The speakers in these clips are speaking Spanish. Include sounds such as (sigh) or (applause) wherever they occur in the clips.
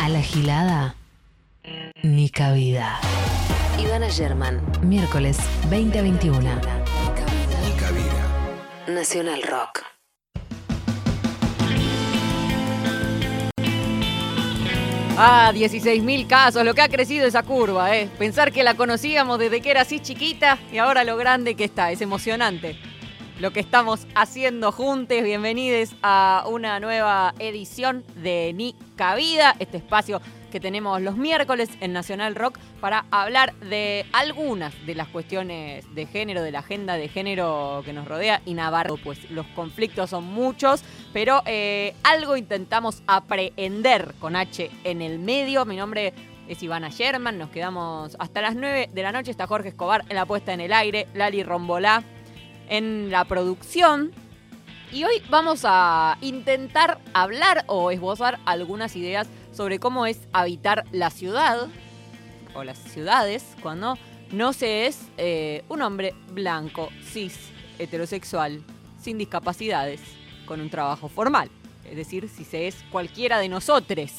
A la gilada, ni cabida. Ivana German, miércoles 2021. Ni cabida. Nacional Rock. Ah, 16.000 casos, lo que ha crecido esa curva, ¿eh? Pensar que la conocíamos desde que era así chiquita y ahora lo grande que está, es emocionante. Lo que estamos haciendo juntos, bienvenidos a una nueva edición de Ni Cabida, este espacio que tenemos los miércoles en Nacional Rock para hablar de algunas de las cuestiones de género, de la agenda de género que nos rodea y Navarro, pues los conflictos son muchos, pero eh, algo intentamos aprehender con H en el medio. Mi nombre es Ivana Sherman, nos quedamos hasta las 9 de la noche, está Jorge Escobar en la puesta en el aire, Lali Rombolá en la producción. Y hoy vamos a intentar hablar o esbozar algunas ideas sobre cómo es habitar la ciudad o las ciudades cuando no se es eh, un hombre blanco, cis, heterosexual, sin discapacidades, con un trabajo formal. Es decir, si se es cualquiera de nosotros.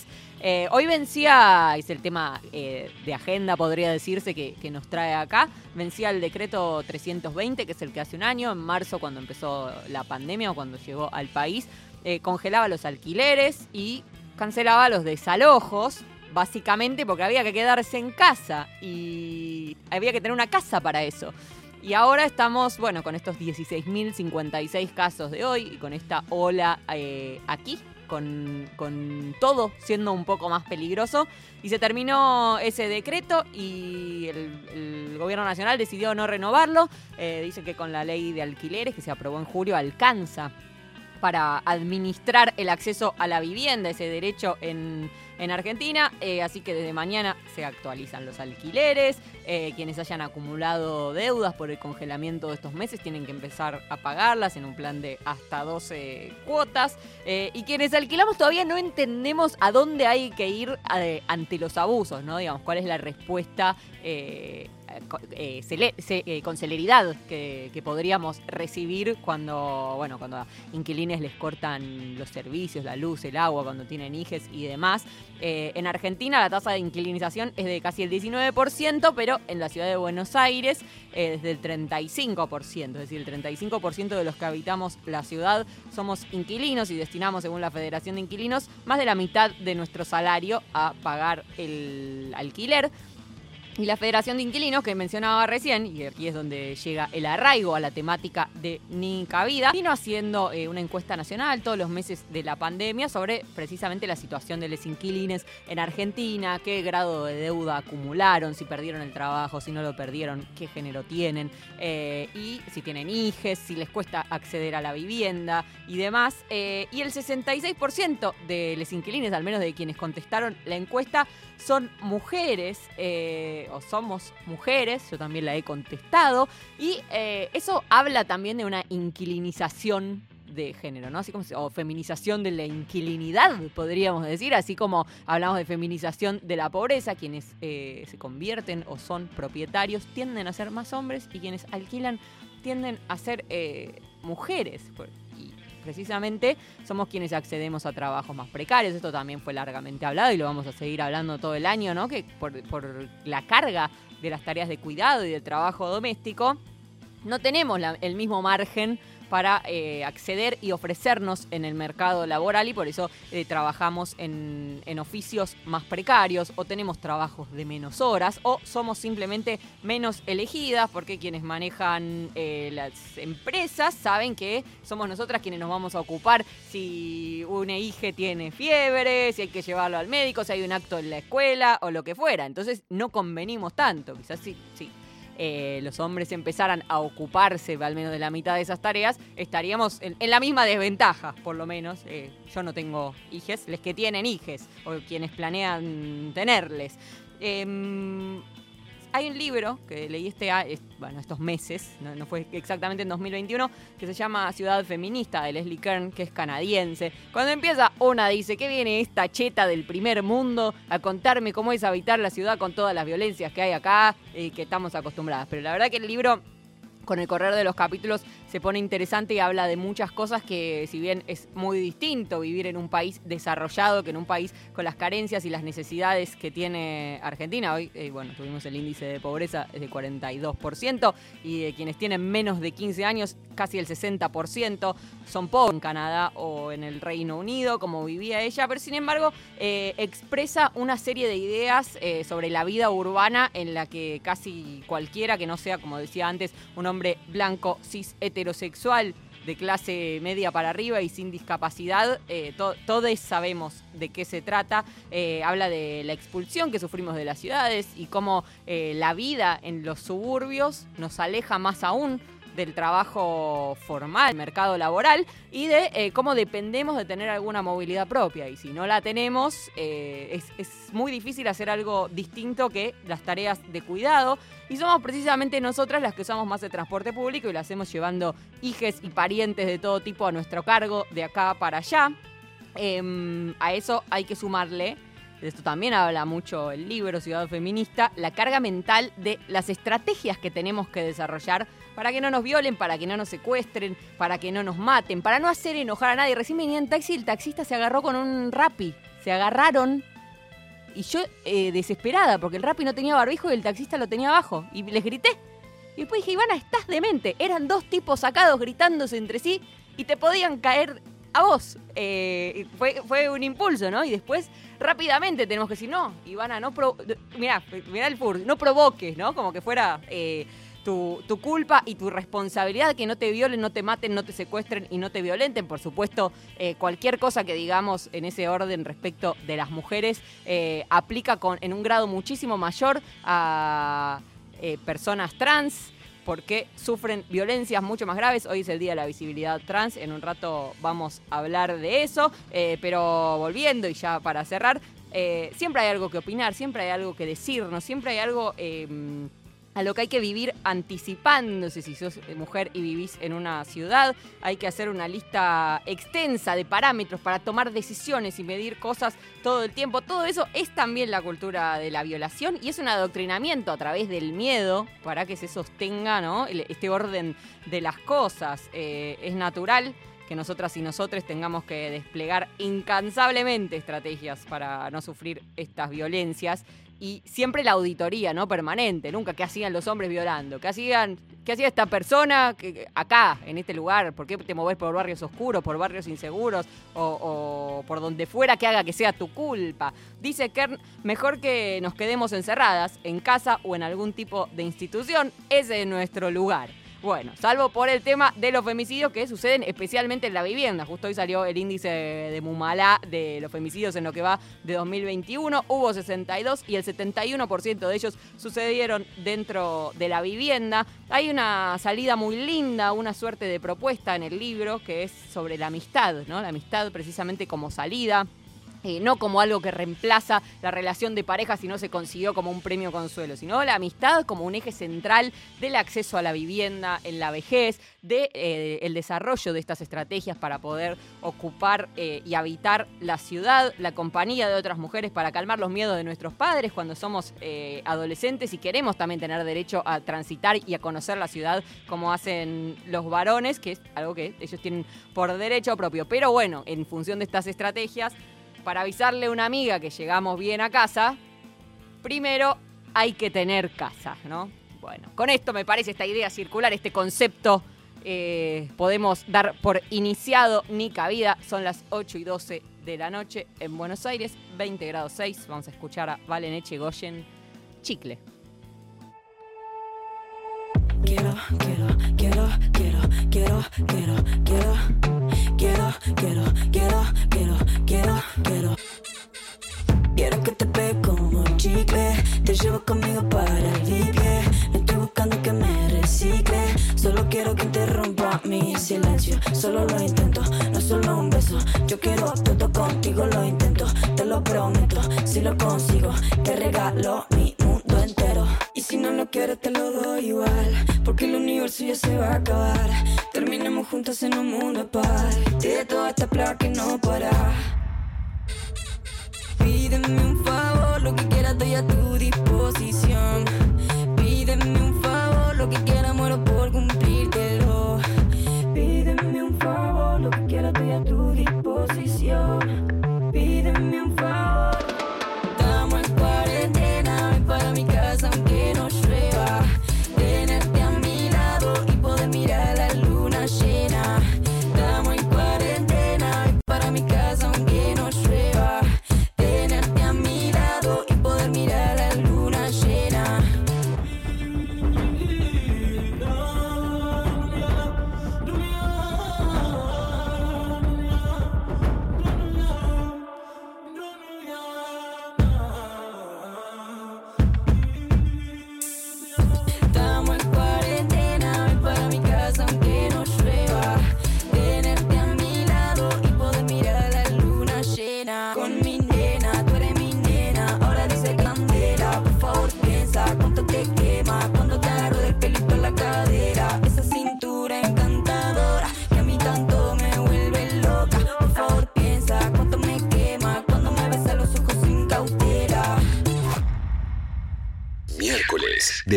Eh, hoy vencía, es el tema eh, de agenda, podría decirse, que, que, nos trae acá, vencía el decreto 320, que es el que hace un año, en marzo, cuando empezó la pandemia o cuando llegó al país, congelaba los alquileres y cancelaba los desalojos, básicamente porque había que quedarse en casa y había que tener una casa para eso. Y ahora estamos, bueno, con estos 16.056 casos de hoy y con esta ola eh, aquí, con, con, todo siendo un poco más peligroso. Y se terminó ese decreto y el, gobierno nacional decidió no renovarlo. Eh, dice que con la ley de alquileres que se aprobó en julio alcanza para administrar el acceso a la vivienda, ese derecho en, en Argentina. Eh, así que desde mañana se actualizan los alquileres. Eh, quienes hayan acumulado deudas por el congelamiento de estos meses tienen que empezar a pagarlas en un plan de hasta 12 cuotas. Eh, y quienes alquilamos todavía no entendemos a dónde hay que ir ante los abusos, ¿no? Digamos, cuál es la respuesta eh, eh, con celeridad que, podríamos recibir cuando, bueno, cuando inquilines les cortan los servicios, la luz, el agua, cuando tienen hijes y demás. Eh, en Argentina la tasa de inquilinización es de casi el 19%, pero en la ciudad de Buenos Aires es del 35%, es decir, el 35% de los que habitamos la ciudad somos inquilinos y destinamos, según la Federación de Inquilinos, más de la mitad de nuestro salario a pagar el alquiler. Y la Federación de Inquilinos, que mencionaba recién, y aquí es donde llega el arraigo a la temática de Ni Cabida, vino haciendo eh, una encuesta nacional todos los meses de la pandemia sobre precisamente la situación de los inquilines en Argentina, qué grado de deuda acumularon, si perdieron el trabajo, si no lo perdieron, qué género tienen, eh, y si tienen hijes, si les cuesta acceder a la vivienda y demás. Eh, y el 66% de los inquilines, al menos de quienes contestaron la encuesta, son mujeres o somos mujeres, yo también la he contestado, y eh, eso habla también de una inquilinización de género, ¿no? Así como o feminización de la inquilinidad, podríamos decir, así como hablamos de feminización de la pobreza, quienes eh, se convierten o son propietarios tienden a ser más hombres y quienes alquilan tienden a ser eh, mujeres precisamente somos quienes accedemos a trabajos más precarios. Esto también fue largamente hablado y lo vamos a seguir hablando todo el año, ¿no? Que por, la carga de las tareas de cuidado y del trabajo doméstico, no tenemos el mismo margen para eh, acceder y ofrecernos en el mercado laboral y por eso eh, trabajamos en, en, oficios más precarios o tenemos trabajos de menos horas o somos simplemente menos elegidas porque quienes manejan eh, las empresas saben que somos nosotras quienes nos vamos a ocupar si un hija tiene fiebre, si hay que llevarlo al médico, si hay un acto en la escuela o lo que fuera. Entonces no convenimos tanto, quizás sí, sí eh, los hombres empezaran a ocuparse al menos de la mitad de esas tareas, estaríamos en, la misma desventaja, por lo menos. Eh, yo no tengo hijes, les que tienen hijes o quienes planean tenerles. Eh, hay un libro que leí este, bueno, estos meses, no, fue exactamente en 2021, que se llama Ciudad Feminista de Leslie Kern, que es canadiense. Cuando empieza, una dice, ¿qué viene esta cheta del primer mundo a contarme cómo es habitar la ciudad con todas las violencias que hay acá y que estamos acostumbradas? Pero la verdad que el libro con el correr de los capítulos se pone interesante y habla de muchas cosas que si bien es muy distinto vivir en un país desarrollado que en un país con las carencias y las necesidades que tiene Argentina. Hoy, eh, bueno, tuvimos el índice de pobreza de 42% y de quienes tienen menos de 15 años, casi el 60% son pobres en Canadá o en el Reino Unido, como vivía ella, pero sin embargo eh, expresa una serie de ideas eh, sobre la vida urbana en la que casi cualquiera que no sea, como decía antes, un hombre blanco, cis, heterosexual, de clase media para arriba y sin discapacidad, eh, todos sabemos de qué se trata. Eh, habla de la expulsión que sufrimos de las ciudades y cómo eh, la vida en los suburbios nos aleja más aún del trabajo formal, mercado laboral y de eh, cómo dependemos de tener alguna movilidad propia. Y si no la tenemos, eh, es, muy difícil hacer algo distinto que las tareas de cuidado. Y somos precisamente nosotras las que usamos más el transporte público y lo hacemos llevando hijes y parientes de todo tipo a nuestro cargo de acá para allá. Em, a eso hay que sumarle de esto también habla mucho el libro Ciudad Feminista, la carga mental de las estrategias que tenemos que desarrollar para que no nos violen, para que no nos secuestren, para que no nos maten, para no hacer enojar a nadie. Recién venía en taxi y el taxista se agarró con un rapi. Se agarraron y yo eh, desesperada porque el rapi no tenía barbijo y el taxista lo tenía abajo. Y les grité. Y después dije, Ivana, estás demente. Eran dos tipos sacados gritándose entre sí y te podían caer a vos. Eh, fue, fue un impulso, ¿no? Y después rápidamente tenemos que decir, no, Ivana, no pro mirá, mirá el fur, no provoques, ¿no? Como que fuera eh, tu, culpa y tu responsabilidad que no te violen, no te maten, no te secuestren y no te violenten. Por supuesto, eh, cualquier cosa que digamos en ese orden respecto de las mujeres aplica con, en un grado muchísimo mayor a personas trans porque sufren violencias mucho más graves. Hoy es el Día de la Visibilidad Trans, en un rato vamos a hablar de eso, eh, pero volviendo y ya para cerrar, eh, siempre hay algo que opinar, siempre hay algo que decirnos, siempre hay algo... Em, a lo que hay que vivir anticipándose si sos mujer y vivís en una ciudad. Hay que hacer una lista extensa de parámetros para tomar decisiones y medir cosas todo el tiempo. Todo eso es también la cultura de la violación y es un adoctrinamiento a través del miedo para que se sostenga ¿no? este orden de las cosas. Eh, es natural que nosotras y nosotros tengamos que desplegar incansablemente estrategias para no sufrir estas violencias y siempre la auditoría, ¿no? Permanente, nunca qué hacían los hombres violando, qué hacían, qué hacía esta persona que, acá, en este lugar, por qué te moves por barrios oscuros, por barrios inseguros o, por donde fuera que haga que sea tu culpa. Dice Kern, mejor que nos quedemos encerradas en casa o en algún tipo de institución, ese es nuestro lugar. Bueno, salvo por el tema de los femicidios que suceden especialmente en la vivienda. Justo hoy salió el índice de Mumalá de los femicidios en lo que va de 2021. Hubo 62 y el 71% de ellos sucedieron dentro de la vivienda. Hay una salida muy linda, una suerte de propuesta en el libro que es sobre la amistad, ¿no? La amistad precisamente como salida. Eh, no como algo que reemplaza la relación de pareja si no se consiguió como un premio consuelo, sino la amistad como un eje central del acceso a la vivienda en la vejez, del de, eh, el desarrollo de estas estrategias para poder ocupar eh, y habitar la ciudad, la compañía de otras mujeres para calmar los miedos de nuestros padres cuando somos adolescentes y queremos también tener derecho a transitar y a conocer la ciudad como hacen los varones, que es algo que ellos tienen por derecho propio. Pero bueno, en función de estas estrategias, para avisarle a una amiga que llegamos bien a casa, primero hay que tener casa, ¿no? Bueno, con esto me parece esta idea circular, este concepto, eh, podemos dar por iniciado ni cabida. Son las 8 y 12 de la noche en Buenos Aires, 20 grados 6. Vamos a escuchar a Valen Echegoyen, Chicle. Quiero, quiero, quiero, quiero, quiero, quiero, quiero, quiero, quiero, quiero, quiero, quiero, quiero. Quiero que te pegue como chicle, te llevo conmigo para el vive. No estoy buscando que me recicle, solo quiero que interrumpa mi silencio. Solo lo intento, no solo un beso. Yo quiero todo contigo, lo intento, te lo prometo. Si lo consigo, te regalo mi y si no lo quieres te lo doy igual Porque el universo ya se va a acabar. Terminemos juntos en un mundo paz De toda esta plaga que no para. Pídeme un favor, lo que quieras estoy a tu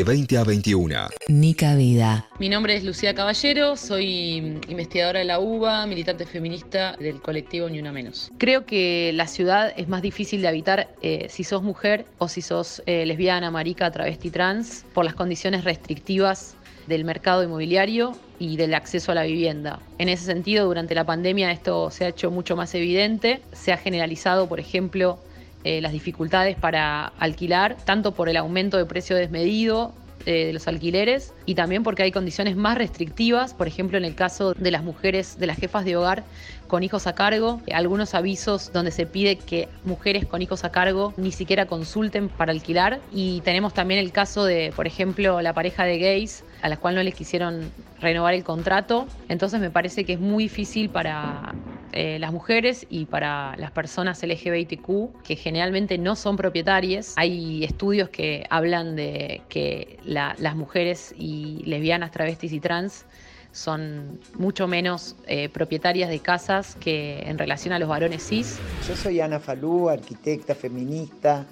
de 20 a 21. Nica Vida. Mi nombre es Lucía Caballero, soy investigadora de la UBA, militante feminista del colectivo Ni Una Menos. Creo que la ciudad es más difícil de habitar eh, si sos mujer o si sos eh, lesbiana, marica, travesti, trans, por las condiciones restrictivas del mercado inmobiliario y del acceso a la vivienda. En ese sentido, durante la pandemia esto se ha hecho mucho más evidente, se ha generalizado, por ejemplo, eh, las dificultades para alquilar, tanto por el aumento de precio desmedido eh, de los alquileres y también porque hay condiciones más restrictivas, por ejemplo en el caso de las mujeres, de las jefas de hogar con hijos a cargo, algunos avisos donde se pide que mujeres con hijos a cargo ni siquiera consulten para alquilar y tenemos también el caso de, por ejemplo, la pareja de gays a las cuales no les quisieron renovar el contrato, entonces me parece que es muy difícil para eh, las mujeres y para las personas LGBTQ que generalmente no son propietarias. Hay estudios que hablan de que las mujeres y lesbianas, travestis y trans son mucho menos eh, propietarias de casas que en relación a los varones cis. Yo soy Ana Falú, arquitecta, feminista,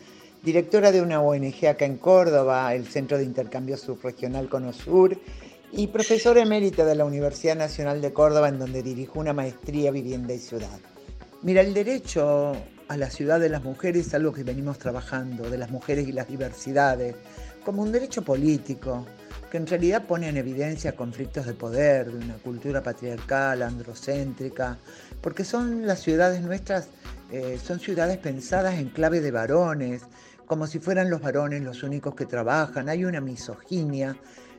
directora de una ONG acá en Córdoba, el Centro de Intercambio Subregional Conosur, y profesora emérita de la Universidad Nacional de Córdoba, en donde dirijo una maestría Vivienda y Ciudad. Mira, el derecho a la ciudad de las mujeres es algo que venimos trabajando, de las mujeres y las diversidades, como un derecho político, que en realidad pone en evidencia conflictos de poder, de una cultura patriarcal, androcéntrica, porque son las ciudades nuestras, eh, son ciudades pensadas en clave de varones, como si fueran los varones los únicos que trabajan, hay una misoginia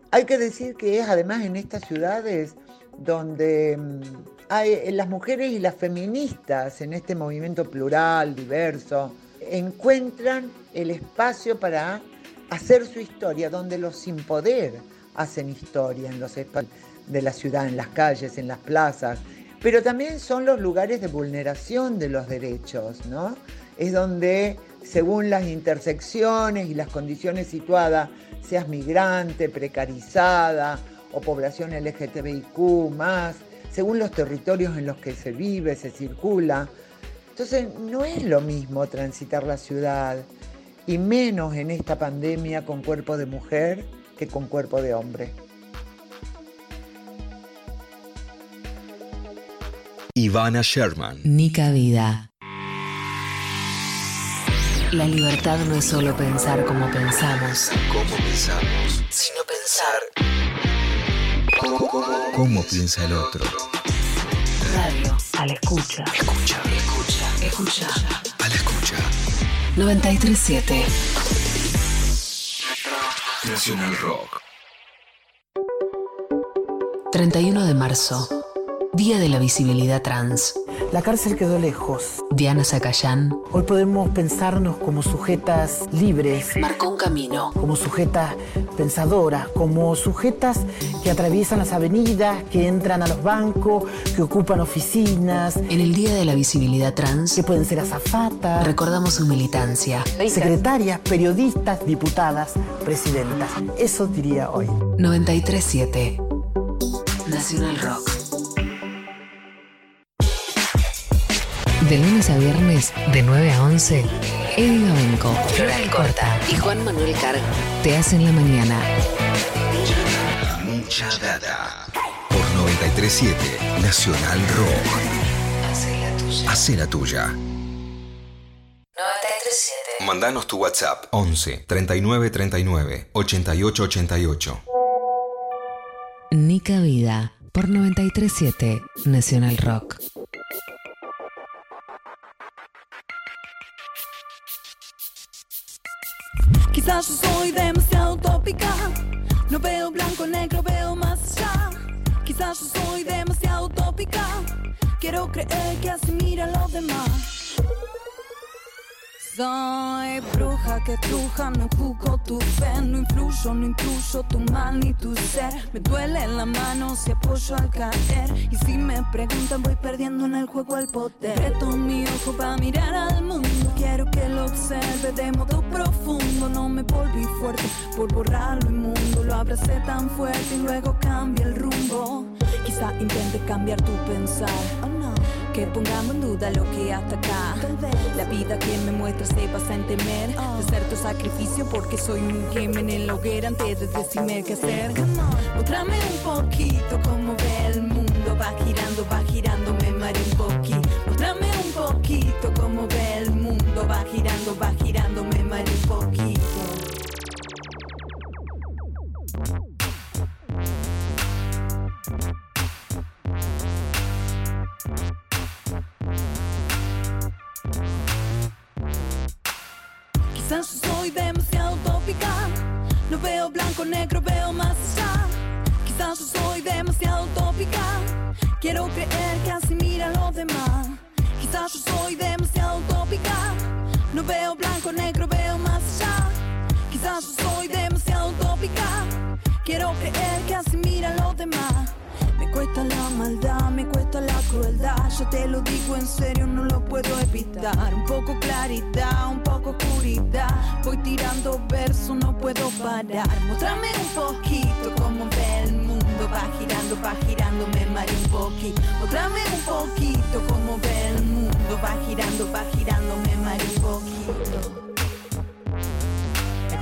hay que decir que es además en estas ciudades donde mm, hay, las mujeres y las feministas en este movimiento plural, diverso, encuentran el espacio para hacer su historia, donde los sin poder hacen historia en los espacios de la ciudad, en las calles, en las plazas, pero también son los lugares de vulneración de los derechos, ¿no? Es donde, según las intersecciones y las condiciones situadas seas migrante, precarizada o población LGTBIQ más, según los territorios en los que se vive, se circula. Entonces no es lo mismo transitar la ciudad, y menos en esta pandemia con cuerpo de mujer que con cuerpo de hombre. Ivana Sherman. Nica Vida. La libertad no es solo pensar como pensamos, ¿Cómo pensamos? sino pensar. ¿Cómo piensa el otro? Radio. A la escucha. Escucha, Escucha. Escucha. a la escucha. 937. Nacional Rock. 31 de marzo. Día de la visibilidad trans. La cárcel quedó lejos. Diana Zacayán Hoy podemos pensarnos como sujetas libres, marcó un camino. como sujetas pensadoras, como sujetas que atraviesan las avenidas, que entran a los bancos, que ocupan oficinas, En el Día de la Visibilidad Trans, que pueden ser azafatas, recordamos su militancia. secretarias, periodistas, diputadas, presidentas. Eso diría hoy. 937. Nacional Rock. De lunes a viernes, de 9 a 11, Eddie Gabenco, Floral Corta y Juan Manuel Carg te hacen la mañana. Mucha data. Por 937 Nacional Rock. Hacé la tuya. Hace la tuya. 937. Mandanos tu WhatsApp 11 39 39 88 88. Nica Vida por 937 Nacional Rock. Quizás yo soy demasiado utópica. No veo blanco, negro, veo más allá. Quizás yo soy demasiado utópica. Quiero creer que así mira los demás. Soy bruja que truja, no juzgo tu fe, no influyo, no incluyo tu mal ni tu ser. Me duele la mano si apoyo al caer. Y si me preguntan, voy perdiendo en el juego el poder. Reto mi ojo para mirar al mundo. Quiero que lo observe de modo profundo. No me volví fuerte por borrar lo inmundo. Lo abracé tan fuerte y luego cambié el rumbo. Quizá intente cambiar tu pensar. Oh, no. Que pongamos en duda lo que hasta acá. La vida que me muestras se basa en temer. De ser tu sacrificio porque soy un gemen en la hoguera antes de decirme qué hacer. Mostrame un poquito cómo ve el mundo. Va girando, va girando, me mareo un poquito. Mostrame un poquito cómo ve el mundo. Va girando, va girando, me soy demasiado utópica. No veo blanco, negro, veo más allá. Quizás yo soy demasiado utópica. Quiero creer que así mira los demás. Quizás yo soy demasiado utópica. No veo blanco, negro, veo más allá. Quizás yo soy demasiado utópica. Quiero creer que así mira los demás. Cuesta la maldad, me cuesta la crueldad. Yo te lo digo en serio, no lo puedo evitar. Un poco claridad, un poco oscuridad. Voy tirando versos, no puedo parar. Mostrame un poquito cómo ve el mundo. Va girando, va girando, me mareo un poquito. Mostrame un poquito cómo ve el mundo. Va girando, va girando, me mareo un poquito.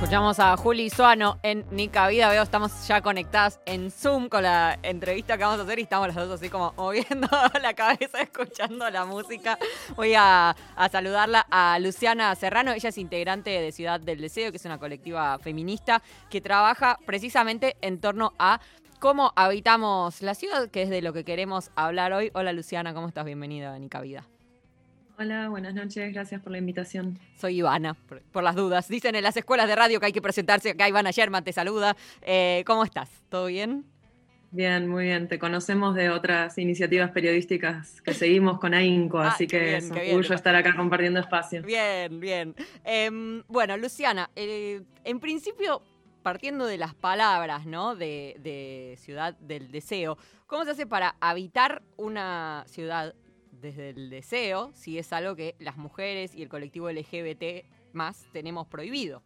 Escuchamos a Juli Suano en Nica Vida. Veo, estamos ya conectadas en Zoom con la entrevista que vamos a hacer y estamos las dos así como moviendo (laughs) la cabeza, escuchando la música. Voy a, a saludarla a Luciana Serrano. Ella es integrante de Ciudad del Deseo, que es una colectiva feminista que trabaja precisamente en torno a cómo habitamos la ciudad, que es de lo que queremos hablar hoy. Hola Luciana, ¿cómo estás? Bienvenida a Nica Vida. Hola, buenas noches, gracias por la invitación. Soy Ivana, por, por las dudas. Dicen en las escuelas de radio que hay que presentarse. Acá Ivana Sherman te saluda. Eh, ¿Cómo estás? ¿Todo bien? Bien, muy bien. Te conocemos de otras iniciativas periodísticas que seguimos con AINCO, Ah, así que bien, es un orgullo estar acá compartiendo espacio. Bien, bien. Em, bueno, Luciana, eh, en principio, partiendo de las palabras, ¿no? De, de Ciudad del Deseo, ¿cómo se hace para habitar una ciudad desde el deseo si es algo que las mujeres y el colectivo LGBT más tenemos prohibido?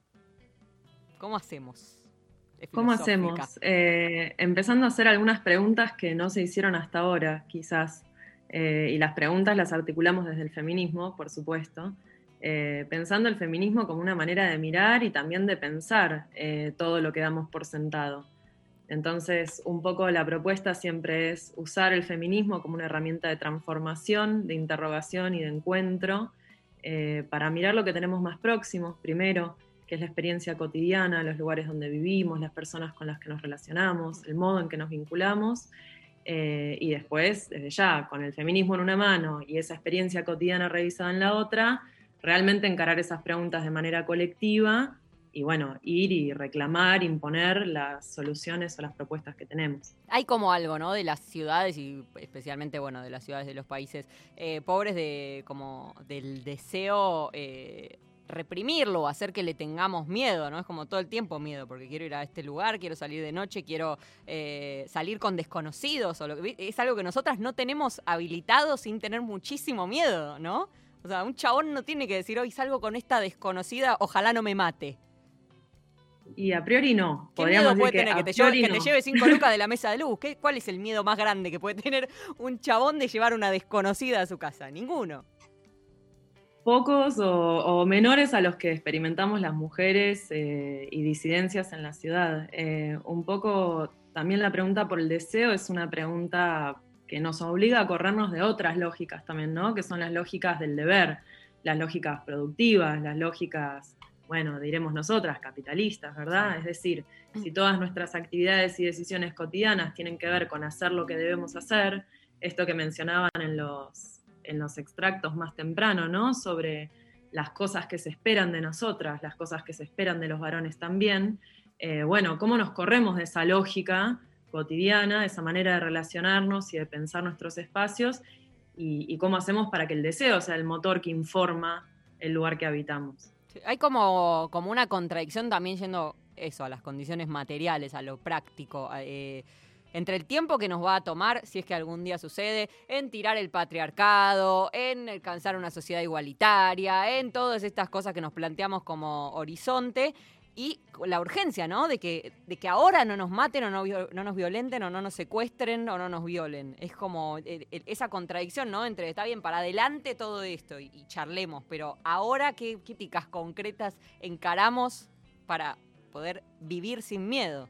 ¿Cómo hacemos? ¿Cómo hacemos? Eh, empezando a hacer algunas preguntas que no se hicieron hasta ahora, quizás. Eh, y las preguntas las articulamos desde el feminismo, por supuesto. Eh, pensando el feminismo como una manera de mirar y también de pensar todo lo que damos por sentado. Entonces, un poco la propuesta siempre es usar el feminismo como una herramienta de transformación, de interrogación y de encuentro eh, para mirar lo que tenemos más próximo, primero, que es la experiencia cotidiana, los lugares donde vivimos, las personas con las que nos relacionamos, el modo en que nos vinculamos, eh, y después, desde ya, con el feminismo en una mano y esa experiencia cotidiana revisada en la otra, realmente encarar esas preguntas de manera colectiva y bueno, ir y reclamar, imponer las soluciones o las propuestas que tenemos. Hay como algo, ¿no? De las ciudades y especialmente, bueno, de las ciudades de los países eh, pobres de como del deseo eh, reprimirlo, hacer que le tengamos miedo, ¿no? Es como todo el tiempo miedo, porque quiero ir a este lugar, quiero salir de noche, quiero eh, salir con desconocidos, o lo que, es algo que nosotras no tenemos habilitado sin tener muchísimo miedo, ¿no? O sea, un chabón no tiene que decir, hoy salgo con esta desconocida, ojalá no me mate. Y a priori no. ¿Qué Podríamos miedo puede decir tener que, a te, lleve, que te no. lleve cinco lucas de la (laughs) mesa de luz? ¿Qué, ¿Cuál es el miedo más grande que puede tener un chabón de llevar una desconocida a su casa? Ninguno. pocos o, o menores a los que experimentamos las mujeres eh, y disidencias en la ciudad. Eh, un poco también la pregunta por el deseo es una pregunta que nos obliga a corrernos de otras lógicas también, ¿no? Que son las lógicas del deber, las lógicas productivas, las lógicas, bueno, diremos nosotras, capitalistas, ¿verdad? Es decir, si todas nuestras actividades y decisiones cotidianas tienen que ver con hacer lo que debemos hacer, esto que mencionaban en los, en los extractos más temprano, ¿no? Sobre las cosas que se esperan de nosotras, las cosas que se esperan de los varones también, eh, bueno, cómo nos corremos de esa lógica cotidiana, esa manera de relacionarnos y de pensar nuestros espacios, y, cómo hacemos para que el deseo sea el motor que informa el lugar que habitamos. Hay como, como una contradicción también yendo eso, a las condiciones materiales, a lo práctico. Eh, entre el tiempo que nos va a tomar, si es que algún día sucede, en tirar el patriarcado, en alcanzar una sociedad igualitaria, en todas estas cosas que nos planteamos como horizonte, y la urgencia, ¿no? De que, de que ahora no nos maten o no, no, nos violenten o no nos secuestren o no nos violen. Es como eh, eh, esa contradicción, ¿no? Entre, está bien, para adelante todo esto y, charlemos, pero ahora qué críticas concretas encaramos para poder vivir sin miedo.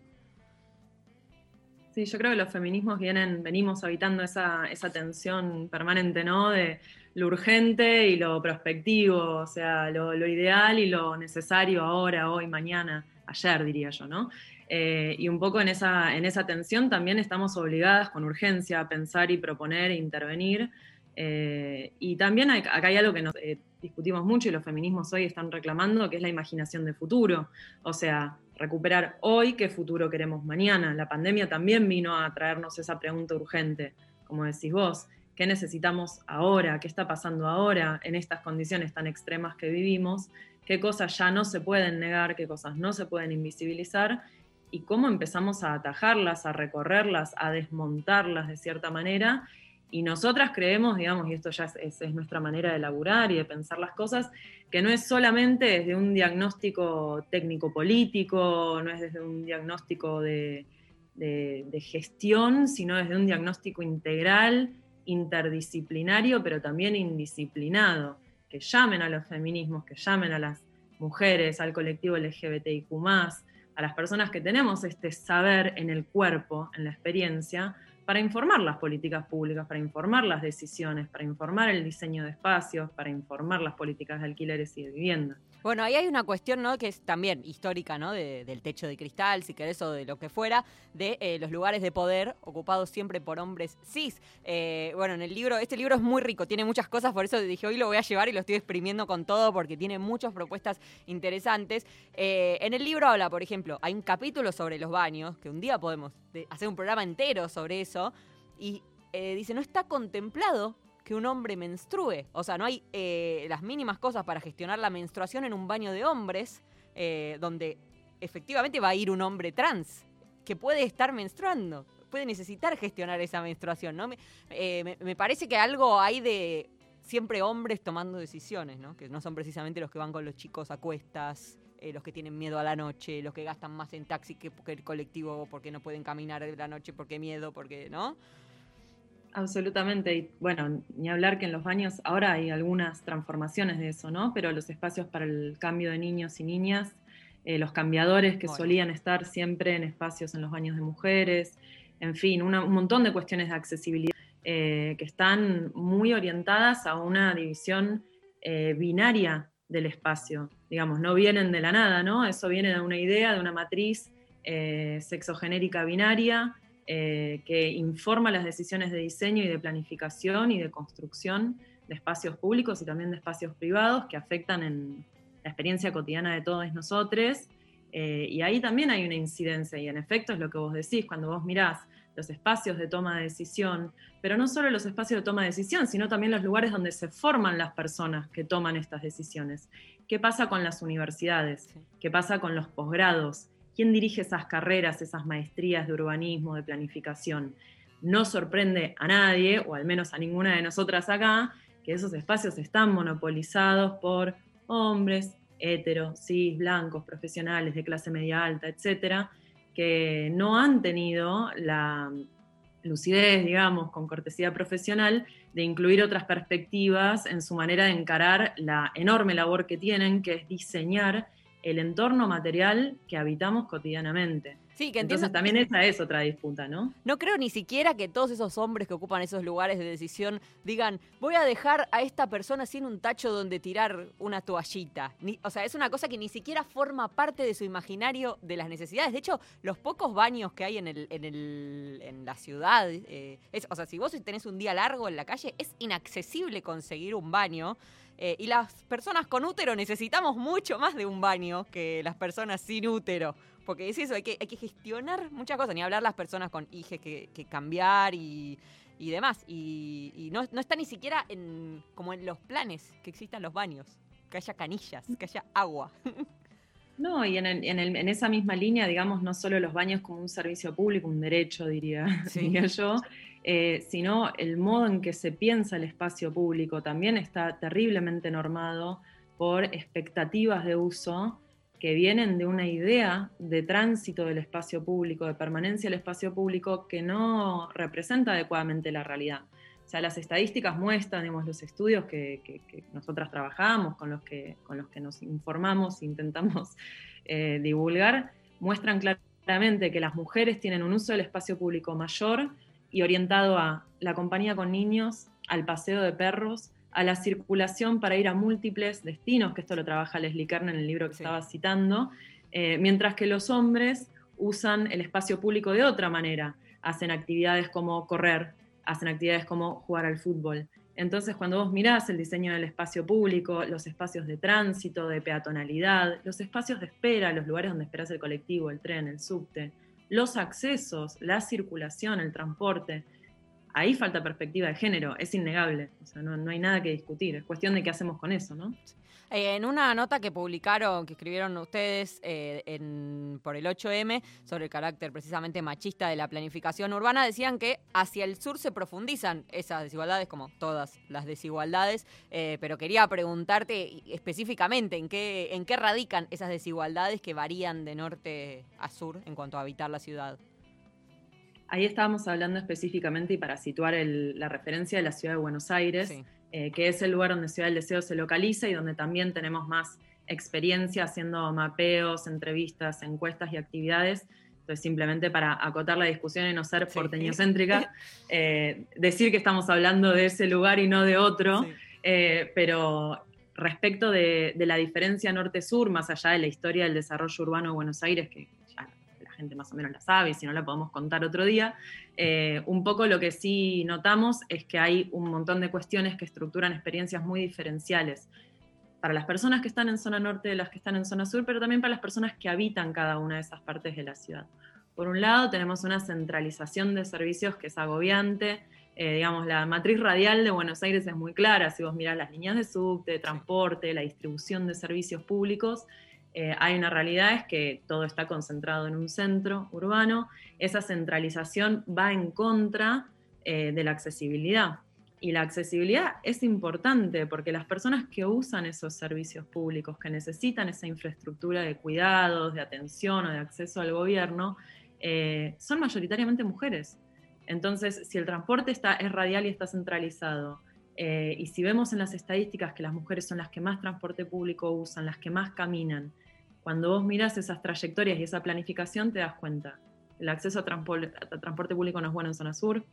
Sí, yo creo que los feminismos vienen, venimos habitando esa, esa tensión permanente, ¿no? De lo urgente y lo prospectivo, o sea, lo, ideal y lo necesario ahora, hoy, mañana, ayer, diría yo, ¿no? Eh, y un poco en esa, en esa tensión también estamos obligadas con urgencia a pensar y proponer e intervenir. Eh, y también acá hay algo que nos eh, discutimos mucho y los feminismos hoy están reclamando, que es la imaginación de futuro. O sea, recuperar hoy qué futuro queremos mañana. La pandemia también vino a traernos esa pregunta urgente, como decís vos. ¿Qué necesitamos ahora? ¿Qué está pasando ahora en estas condiciones tan extremas que vivimos? ¿Qué cosas ya no se pueden negar? ¿Qué cosas no se pueden invisibilizar? ¿Y cómo empezamos a atajarlas, a recorrerlas, a desmontarlas de cierta manera? Y nosotras creemos, digamos, y esto ya es, nuestra manera de elaborar y de pensar las cosas, que no es solamente desde un diagnóstico técnico-político, no es desde un diagnóstico de gestión, sino desde un diagnóstico integral interdisciplinario, pero también indisciplinado, que llamen a los feminismos, que llamen a las mujeres, al colectivo LGBTIQ, a las personas que tenemos este saber en el cuerpo, en la experiencia, para informar las políticas públicas, para informar las decisiones, para informar el diseño de espacios, para informar las políticas de alquileres y de vivienda. Bueno, ahí hay una cuestión, ¿no? Que es también histórica, ¿no? del techo de cristal, si querés, o de lo que fuera, de eh, los lugares de poder ocupados siempre por hombres cis. Eh, bueno, en el libro, este libro es muy rico, tiene muchas cosas, por eso dije, hoy lo voy a llevar y lo estoy exprimiendo con todo porque tiene muchas propuestas interesantes. Eh, en el libro habla, por ejemplo, hay un capítulo sobre los baños, que un día podemos hacer un programa entero sobre eso, y dice, no está contemplado que un hombre menstrue. O sea, no hay eh, las mínimas cosas para gestionar la menstruación en un baño de hombres, eh, donde efectivamente va a ir un hombre trans, que puede estar menstruando, puede necesitar gestionar esa menstruación, ¿no? Me, eh, me, parece que algo hay de siempre hombres tomando decisiones, ¿no? Que no son precisamente los que van con los chicos a cuestas, los que tienen miedo a la noche, los que gastan más en taxi que, que el colectivo porque no pueden caminar de la noche porque miedo, porque, ¿no? Absolutamente. Y bueno, ni hablar que en los baños ahora hay algunas transformaciones de eso, ¿no? Pero los espacios para el cambio de niños y niñas, eh, los cambiadores que solían estar siempre en espacios en los baños de mujeres, en fin, un montón de cuestiones de accesibilidad eh, que están muy orientadas a una división eh, binaria del espacio. Digamos, no vienen de la nada, ¿no? Eso viene de una idea, de una matriz sexogenérica binaria eh, que informa las decisiones de diseño y de planificación y de construcción de espacios públicos y también de espacios privados que afectan en la experiencia cotidiana de todos nosotros. Eh, y ahí también hay una incidencia, y en efecto es lo que vos decís, cuando vos mirás los espacios de toma de decisión, pero no solo los espacios de toma de decisión, sino también los lugares donde se forman las personas que toman estas decisiones. ¿Qué pasa con las universidades? ¿Qué pasa con los posgrados? ¿Quién dirige esas carreras, esas maestrías de urbanismo, de planificación? No sorprende a nadie, o al menos a ninguna de nosotras acá, que esos espacios están monopolizados por hombres, heteros, cis, blancos, profesionales de clase media alta, etcétera, que no han tenido la lucidez, digamos, con cortesía profesional, de incluir otras perspectivas en su manera de encarar la enorme labor que tienen, que es diseñar el entorno material que habitamos cotidianamente. Sí, que Entonces también esa es otra disputa, ¿no? No creo ni siquiera que todos esos hombres que ocupan esos lugares de decisión digan, voy a dejar a esta persona sin un tacho donde tirar una toallita. Ni- o sea, es una cosa que ni siquiera forma parte de su imaginario de las necesidades. De hecho, los pocos baños que hay en, el, en, el, en la ciudad, eh, es, o sea, si vos tenés un día largo en la calle, es inaccesible conseguir un baño. Eh, y las personas con útero necesitamos mucho más de un baño que las personas sin útero. Porque es eso, hay que, hay que gestionar muchas cosas, ni hablar las personas con hijes que, que cambiar y, y demás. Y, y no, no está ni siquiera en, como en los planes que existan los baños, que haya canillas, que haya agua. (laughs) No, y en, el- en el- en esa misma línea, digamos, no solo los baños como un servicio público, un derecho, diría, (laughs) Sí. diría yo, eh, sino el modo en que se piensa el espacio público también está terriblemente normado por expectativas de uso que vienen de una idea de tránsito del espacio público, de permanencia del espacio público que no representa adecuadamente la realidad. O sea, las estadísticas muestran, digamos, los estudios que, que- que nosotras trabajamos, con los que, con los que nos informamos, (laughs) intentamos eh, divulgar, muestran claramente que las mujeres tienen un uso del espacio público mayor y orientado a la compañía con niños, al paseo de perros, a la circulación para ir a múltiples destinos, que esto lo trabaja Leslie Kern en el libro que Sí. estaba citando, eh, mientras que los hombres usan el espacio público de otra manera, hacen actividades como correr, hacen actividades como jugar al fútbol. Entonces, cuando vos mirás el diseño del espacio público, los espacios de tránsito, de peatonalidad, los espacios de espera, los lugares donde esperas el colectivo, el tren, el subte, los accesos, la circulación, el transporte, ahí falta perspectiva de género, es innegable. O sea, no, no hay nada que discutir, es cuestión de qué hacemos con eso, ¿no? Eh, en una nota que publicaron, que escribieron ustedes eh, por el 8M sobre el carácter precisamente machista de la planificación urbana, decían que hacia el sur se profundizan esas desigualdades, como todas las desigualdades, eh, pero quería preguntarte específicamente en qué, en qué radican esas desigualdades que varían de norte a sur en cuanto a habitar la ciudad. Ahí estábamos hablando específicamente y para situar el- la referencia de la ciudad de Buenos Aires, Sí. eh, que es el lugar donde Ciudad del Deseo se localiza y donde también tenemos más experiencia haciendo mapeos, entrevistas, encuestas y actividades. Entonces, simplemente para acotar la discusión y no ser Sí. porteñocéntrica, (laughs) eh, decir que estamos hablando de ese lugar y no de otro, Sí. eh, pero respecto de, de la diferencia norte-sur, más allá de la historia del desarrollo urbano de Buenos Aires, que gente más o menos la sabe, y si no la podemos contar otro día, eh, un poco lo que sí notamos es que hay un montón de cuestiones que estructuran experiencias muy diferenciales para las personas que están en zona norte de las que están en zona sur, pero también para las personas que habitan cada una de esas partes de la ciudad. Por un lado, tenemos una centralización de servicios que es agobiante. Eh, digamos, la matriz radial de Buenos Aires es muy clara. Si vos mirás las líneas de subte, de transporte, la distribución de servicios públicos, eh, hay una realidad es que todo está concentrado en un centro urbano. Esa centralización va en contra eh, de la accesibilidad. Y la accesibilidad es importante porque las personas que usan esos servicios públicos, que necesitan esa infraestructura de cuidados, de atención o de acceso al gobierno, eh, son mayoritariamente mujeres. Entonces, si el transporte está, es radial y está centralizado, y si vemos en las estadísticas que las mujeres son las que más transporte público usan, las que más caminan, cuando vos mirás esas trayectorias y esa planificación te das cuenta. El acceso a, transporte público no es bueno en zona sur,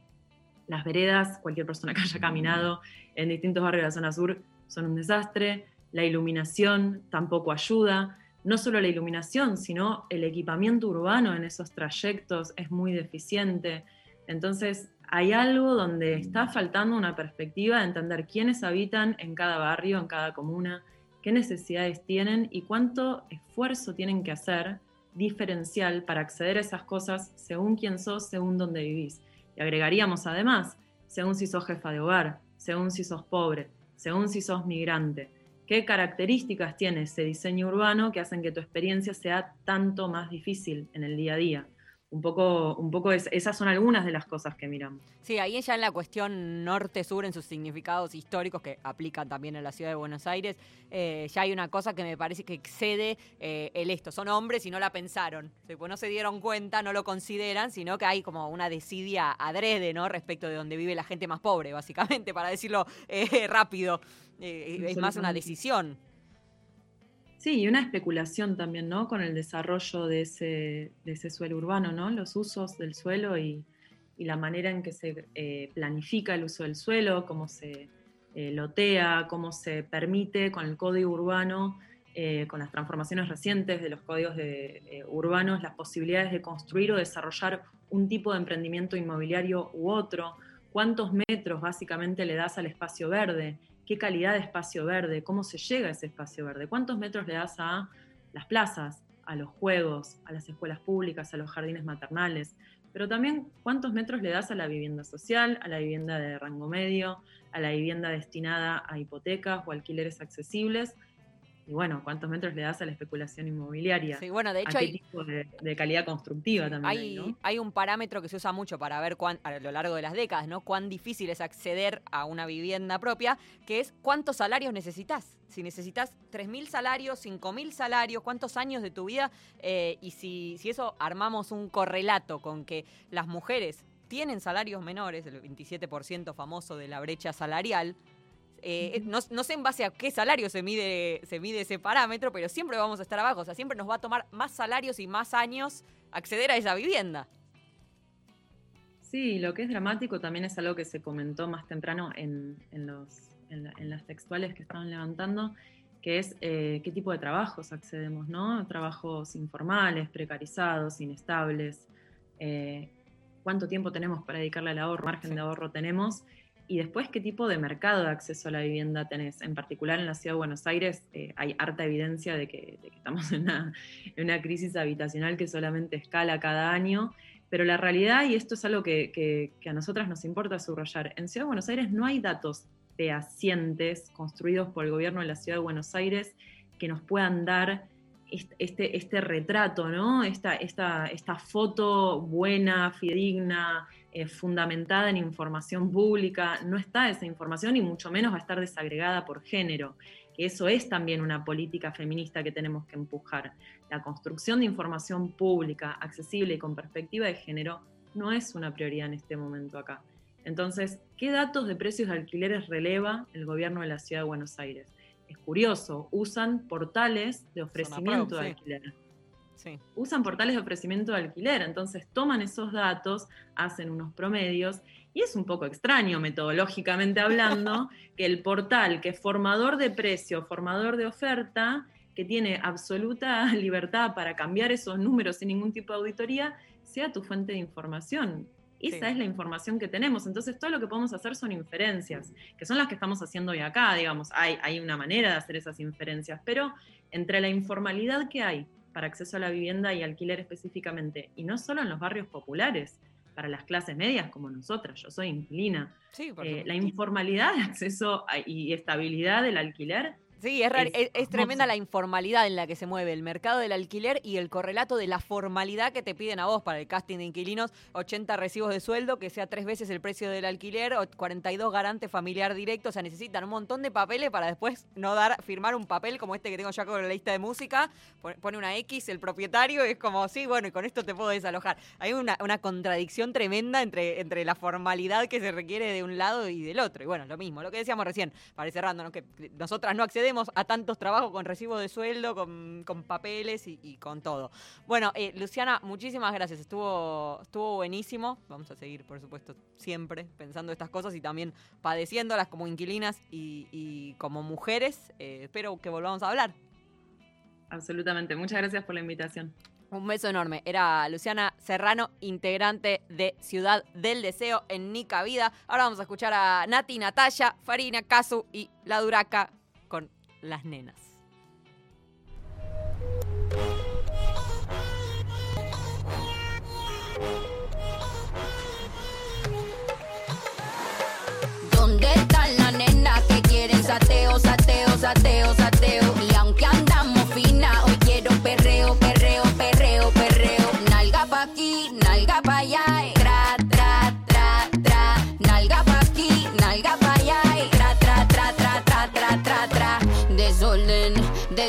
las veredas, cualquier persona que haya caminado en distintos barrios de la zona sur son un desastre, la iluminación tampoco ayuda, no solo la iluminación, sino el equipamiento urbano en esos trayectos es muy deficiente. Entonces, hay algo donde está faltando una perspectiva de entender quiénes habitan en cada barrio, en cada comuna, qué necesidades tienen y cuánto esfuerzo tienen que hacer diferencial para acceder a esas cosas según quién sos, según dónde vivís. Y agregaríamos además, según si sos jefa de hogar, según si sos pobre, según si sos migrante. ¿Qué características tiene ese diseño urbano que hacen que tu experiencia sea tanto más difícil en el día a día? Un poco, un poco es- esas son algunas de las cosas que miramos. Sí, ahí ya en la cuestión norte-sur, en sus significados históricos que aplican también en la ciudad de Buenos Aires, eh, ya hay una cosa que me parece que excede eh, el esto. Son hombres y no la pensaron. Pues no se dieron cuenta, no lo consideran, sino que hay como una desidia adrede, ¿no? Respecto de donde vive la gente más pobre, básicamente, para decirlo eh, (laughs) rápido. Es más una decisión. Sí, y una especulación también, ¿no? Con el desarrollo de ese, de ese suelo urbano, ¿no? Los usos del suelo y, la manera en que se eh, planifica el uso del suelo, cómo se eh, lotea, cómo se permite con el código urbano, eh, con las transformaciones recientes de los códigos urbanos, las posibilidades de construir o desarrollar un tipo de emprendimiento inmobiliario u otro, cuántos metros básicamente le das al espacio verde, qué calidad de espacio verde, cómo se llega a ese espacio verde, cuántos metros le das a las plazas, a los juegos, a las escuelas públicas, a los jardines maternales, pero también cuántos metros le das a la vivienda social, a la vivienda de rango medio, a la vivienda destinada a hipotecas o alquileres accesibles y bueno, cuántos metros le das a la especulación inmobiliaria. Sí, bueno, de hecho qué hay, tipo de, calidad constructiva también. Hay, hay, un parámetro que se usa mucho para ver cuán, a lo largo de las décadas, ¿no? Cuán difícil es acceder a una vivienda propia, que es cuántos salarios necesitas. Si necesitas 3.000 salarios, 5.000 salarios, cuántos años de tu vida, eh, y si, si eso armamos un correlato con que las mujeres tienen salarios menores, el 27% famoso de la brecha salarial, eh, no, sé en base a qué salario se mide, se mide ese parámetro, pero siempre vamos a estar abajo. O sea, siempre nos va a tomar más salarios y más años acceder a esa vivienda. Sí, lo que es dramático también es algo que se comentó más temprano en, los, en, las textuales que estaban levantando, que es eh, qué tipo de trabajos accedemos, ¿no? Trabajos informales, precarizados, inestables, eh, cuánto tiempo tenemos para dedicarle al ahorro, margen de ahorro tenemos y después, ¿qué tipo de mercado de acceso a la vivienda tenés? En particular en la ciudad de Buenos Aires eh, hay harta evidencia de que, estamos en una, crisis habitacional que solamente escala cada año, pero la realidad, y esto es algo que, a nosotras nos importa subrayar, en Ciudad de Buenos Aires no hay datos fehacientes construidos por el gobierno de la Ciudad de Buenos Aires que nos puedan dar este, este retrato, ¿no? Esta, esta, esta foto buena, fidedigna, eh, fundamentada en información pública, no está esa información y mucho menos va a estar desagregada por género, que eso es también una política feminista que tenemos que empujar. La construcción de información pública, accesible y con perspectiva de género no es una prioridad en este momento acá. Entonces, ¿qué datos de precios de alquileres releva el gobierno de la Ciudad de Buenos Aires? Es curioso, usan portales de ofrecimiento de usan portales de ofrecimiento de alquiler, entonces toman esos datos, hacen unos promedios y es un poco extraño metodológicamente hablando (laughs) que el portal que es formador de precio, formador de oferta, que tiene absoluta (laughs) libertad para cambiar esos números sin ningún tipo de auditoría, sea tu fuente de información. Esa es la información que tenemos. Entonces, todo lo que podemos hacer son inferencias, que son las que estamos haciendo hoy acá, digamos. Hay, hay una manera de hacer esas inferencias, pero entre la informalidad que hay para acceso a la vivienda y alquiler específicamente, y no solo en los barrios populares, para las clases medias como nosotras, yo soy inquilina. Eh, la informalidad de acceso y estabilidad del alquiler Sí, es, es, tremenda la informalidad en la que se mueve el mercado del alquiler y el correlato de la formalidad que te piden a vos para el casting de inquilinos, 80 recibos de sueldo, que sea tres veces el precio del alquiler, o 42 garantes familiar directo, o sea, necesitan un montón de papeles para después no dar, firmar un papel como este que tengo ya con la lista de música, pone una X el propietario y es como, sí, bueno, y con esto te puedo desalojar. Hay una, una contradicción tremenda entre, entre la formalidad que se requiere de un lado y del otro. Y bueno, lo mismo, lo que decíamos recién, para cerrando, que nosotras no accedemos a tantos trabajos con recibo de sueldo, con, papeles y, con todo. Bueno, eh, Luciana, muchísimas gracias. Estuvo, estuvo buenísimo. Vamos a seguir, por supuesto, siempre pensando estas cosas y también padeciéndolas como inquilinas y, como mujeres. Eh, espero que volvamos a hablar. Absolutamente. Muchas gracias por la invitación. Un beso enorme. Era Luciana Serrano, integrante de Ciudad del Deseo en Nica Vida. Ahora vamos a escuchar a Nati, Natalia, Farina, Casu y La Duraca con las nenas. ¿Dónde están las nenas que quieren sateo, sateo, sateo,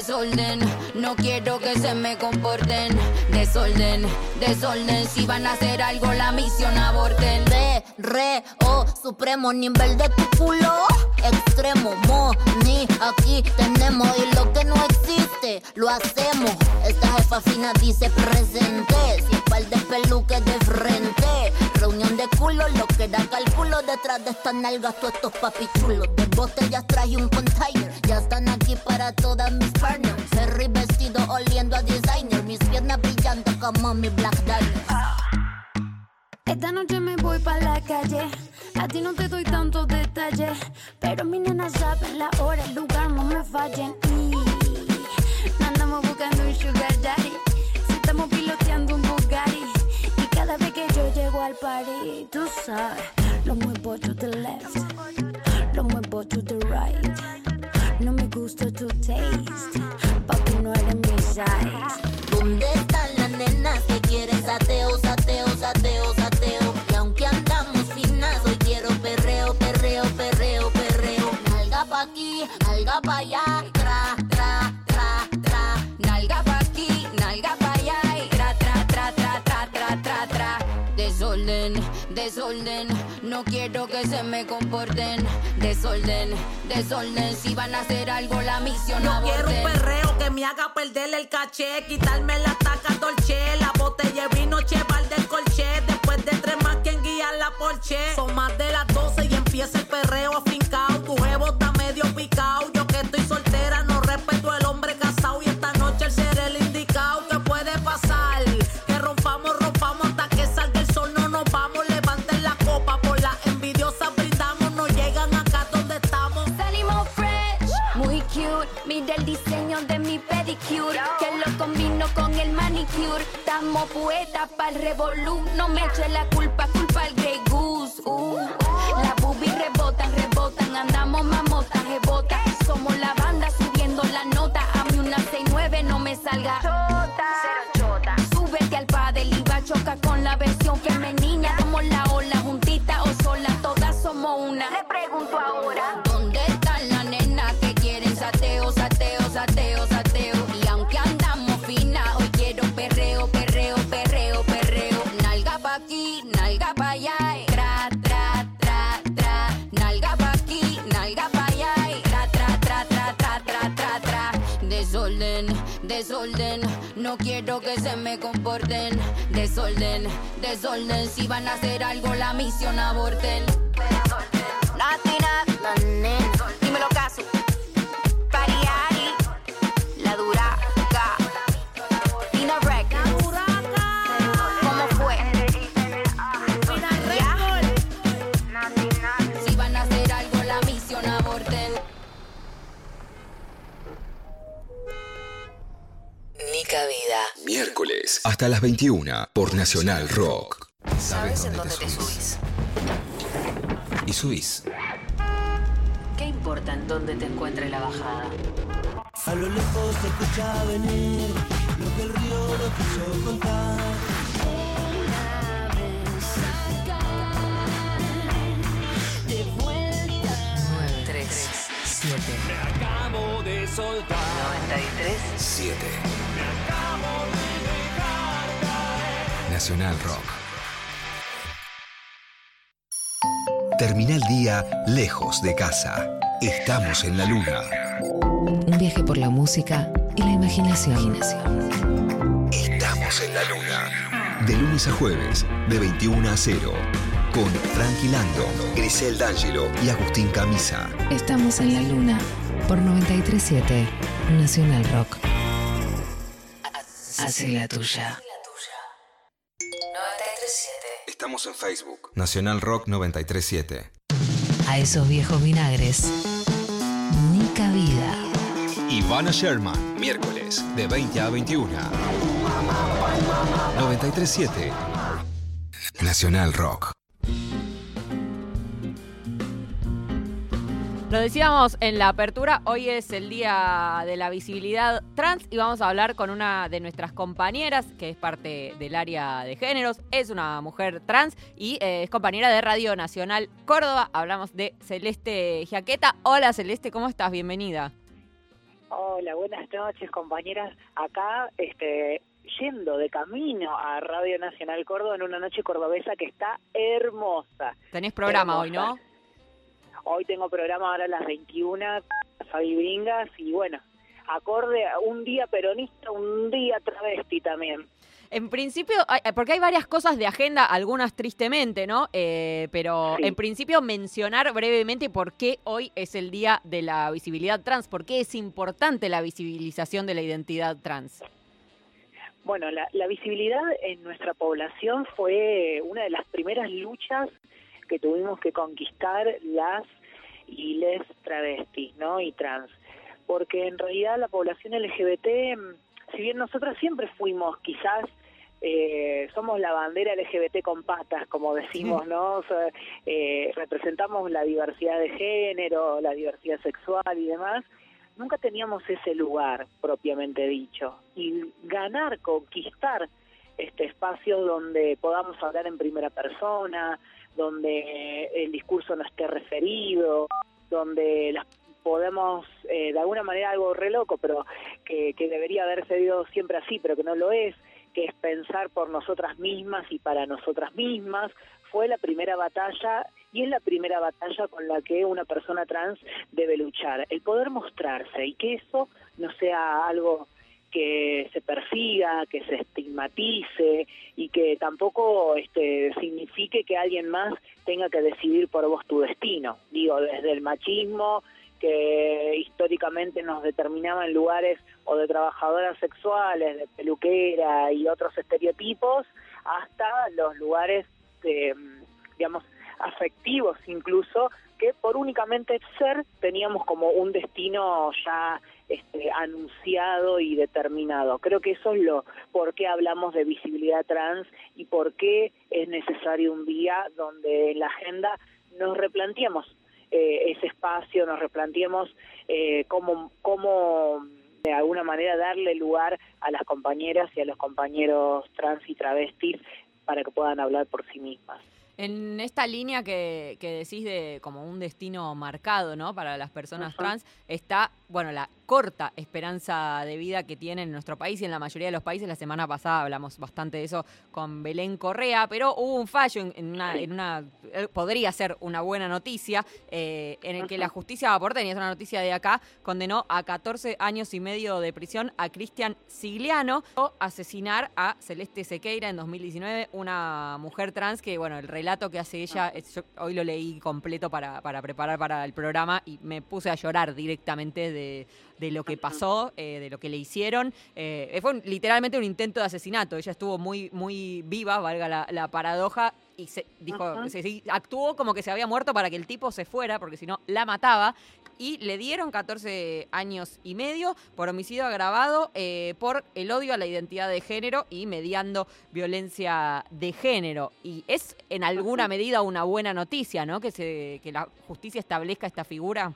desorden. No quiero que se me comporten. Desorden, desorden. Si van a hacer algo, la misión aborten. De, re, o, supremo nivel de tu culo. Extremo, mo, ni. Aquí tenemos y lo que no existe. lo hacemos. Esta jefa fina dice presente. Si par de peluques de frente. Reunión de culo, lo que da cálculo. Detrás de estas nalgas, todos estos papichulos. De botellas traje un container. Ya están aquí para todas mis partners. Harry vestido oliendo a designer. Mis piernas brillando como mi Black Diamond. Esta noche me voy pa' la calle. A ti no te doy tantos detalles. Pero mi nena saben la hora, el lugar, no me fallen. Y andamos buscando un sugar daddy. Si estamos piloteando al party, tú sabes, lo muevo to the left. Lo muevo to the right. No me gusta tu taste. Papi, no eres mi size. ¿Dónde están las nenas que quieren sateo, sateo, sateo, sateo? Y aunque andamos finas, hoy quiero perreo, perreo, perreo, perreo. Nalga pa' aquí, nalga pa' allá, Desorden, no quiero que se me comporten. Desorden, desorden, si van a hacer algo la misión Yo quiero un perreo que me haga perder el caché, quitarme la taca dolce, la botella de vino cheval del colché, después de tres más quien guía la porche. Son más de las 12 y empieza el perreo Mira el diseño de mi pedicure, que lo combino con el manicure. Estamos poetas pa'l revolú, no me eche la culpa, culpa al Grey Goose. Uh. Las boobies rebotan, rebotan, andamos mamotas, rebotas. Somos la banda subiendo la nota, a mí una 69 no me salga. Chota. Súbete al padel y va a chocar con la versión femenina. Somos la ola juntita o sola, todas somos una. No quiero que se me comporten. Desorden, desorden, si van a hacer algo la misión aborten. Nena, dímelo caso. Miércoles hasta las 21 por Nacional Rock. ¿Sabes en dónde te subís? Y subís. ¿Qué importa en dónde te encuentre la bajada? A lo lejos se escucha venir lo que el río no quiso contar. De vuelta. 9, 3, 7. Me acabo de soltar. 93. 7. Nacional Rock. Termina el día lejos de casa. Estamos en la luna. Un viaje por la música y la imaginación. Estamos en la luna. De lunes a jueves, de 21 a 0. Con Frankie Lando, Grisel D'Angelo y Agustín Camisa. Estamos en la luna por 937 Nacional Rock. Hace la tuya. 937. Estamos en Facebook. Nacional Rock 937. A esos viejos vinagres. Nica Vida. Ivana Sherman. Miércoles, de 20 a 21. 937. Nacional Rock. Lo decíamos en la apertura, hoy es el día de la visibilidad trans y vamos a hablar con una de nuestras compañeras que es parte del área de géneros, es una mujer trans y eh, es compañera de Radio Nacional Córdoba. Hablamos de Celeste Jaqueta. Hola Celeste, ¿cómo estás? Bienvenida. Hola, buenas noches compañeras. Acá, este, yendo de camino a Radio Nacional Córdoba en una noche cordobesa que está hermosa. Tenés programa hoy, ¿no? Hoy tengo programa ahora a las 21, Fabi Bringas, y bueno, acorde a un día peronista, un día travesti también. En principio, hay- porque hay varias cosas de agenda, algunas tristemente, ¿no? Eh, pero Sí. en principio mencionar brevemente por qué hoy es el día de la visibilidad trans, por qué es importante la visibilización de la identidad trans. Bueno, la, la visibilidad en nuestra población fue una de las primeras luchas que tuvimos que conquistar las y les travestis, ¿no? Y trans. Porque en realidad la población LGBT, mm, si bien nosotras siempre fuimos quizás eh, somos la bandera LGBT con patas, como decimos, (laughs) ¿no? O sea, eh, representamos la diversidad de género, la diversidad sexual y demás. Nunca teníamos ese lugar propiamente dicho. Y ganar, conquistar este espacio donde podamos hablar en primera persona, donde el discurso no esté referido, donde las podemos, eh, de alguna manera algo re loco, pero que, que debería haberse ido siempre así, pero que no lo es, que es pensar por nosotras mismas y para nosotras mismas, fue la primera batalla y es la primera batalla con la que una persona trans debe luchar, el poder mostrarse y que eso no sea algo que se persiga, que se estigmatice y que tampoco este, signifique que alguien más tenga que decidir por vos tu destino. Digo, desde el machismo que históricamente nos determinaba en lugares o de trabajadoras sexuales, de peluquera y otros estereotipos, hasta los lugares, de, digamos, afectivos incluso, que por únicamente ser teníamos como un destino ya este, anunciado y determinado. Creo que eso es lo por qué hablamos de visibilidad trans y por qué es necesario un día donde en la agenda nos replanteemos eh, ese espacio, nos replanteemos eh, cómo, cómo de alguna manera darle lugar a las compañeras y a los compañeros trans y travestis para que puedan hablar por sí mismas. En esta línea que, que decís de como un destino marcado, ¿no? Para las personas trans, está, bueno, la corta esperanza de vida que tiene en nuestro país y en la mayoría de los países. La semana pasada hablamos bastante de eso con Belén Correa, pero hubo un fallo en, una, en una eh, podría ser una buena noticia, eh, en el que la justicia porteña, es una noticia de acá, condenó a 14 años y medio de prisión a Cristian Sigliano por asesinar a Celeste Sequeira en 2019, una mujer trans que, bueno, el relato que hace ella, es- yo hoy lo leí completo para, para preparar para el programa y me puse a llorar directamente de, de lo que pasó, eh, de lo que le hicieron. Eh, fue un- literalmente un intento de asesinato. Ella estuvo muy, muy viva, valga la, la paradoja, y se dijo, se- actuó como que se había muerto para que el tipo se fuera, porque si no la mataba. Y le dieron 14 años y medio por homicidio agravado eh, por el odio a la identidad de género y mediando violencia de género. Y es en alguna medida una buena noticia, ¿no? Que, se, que la justicia establezca esta figura.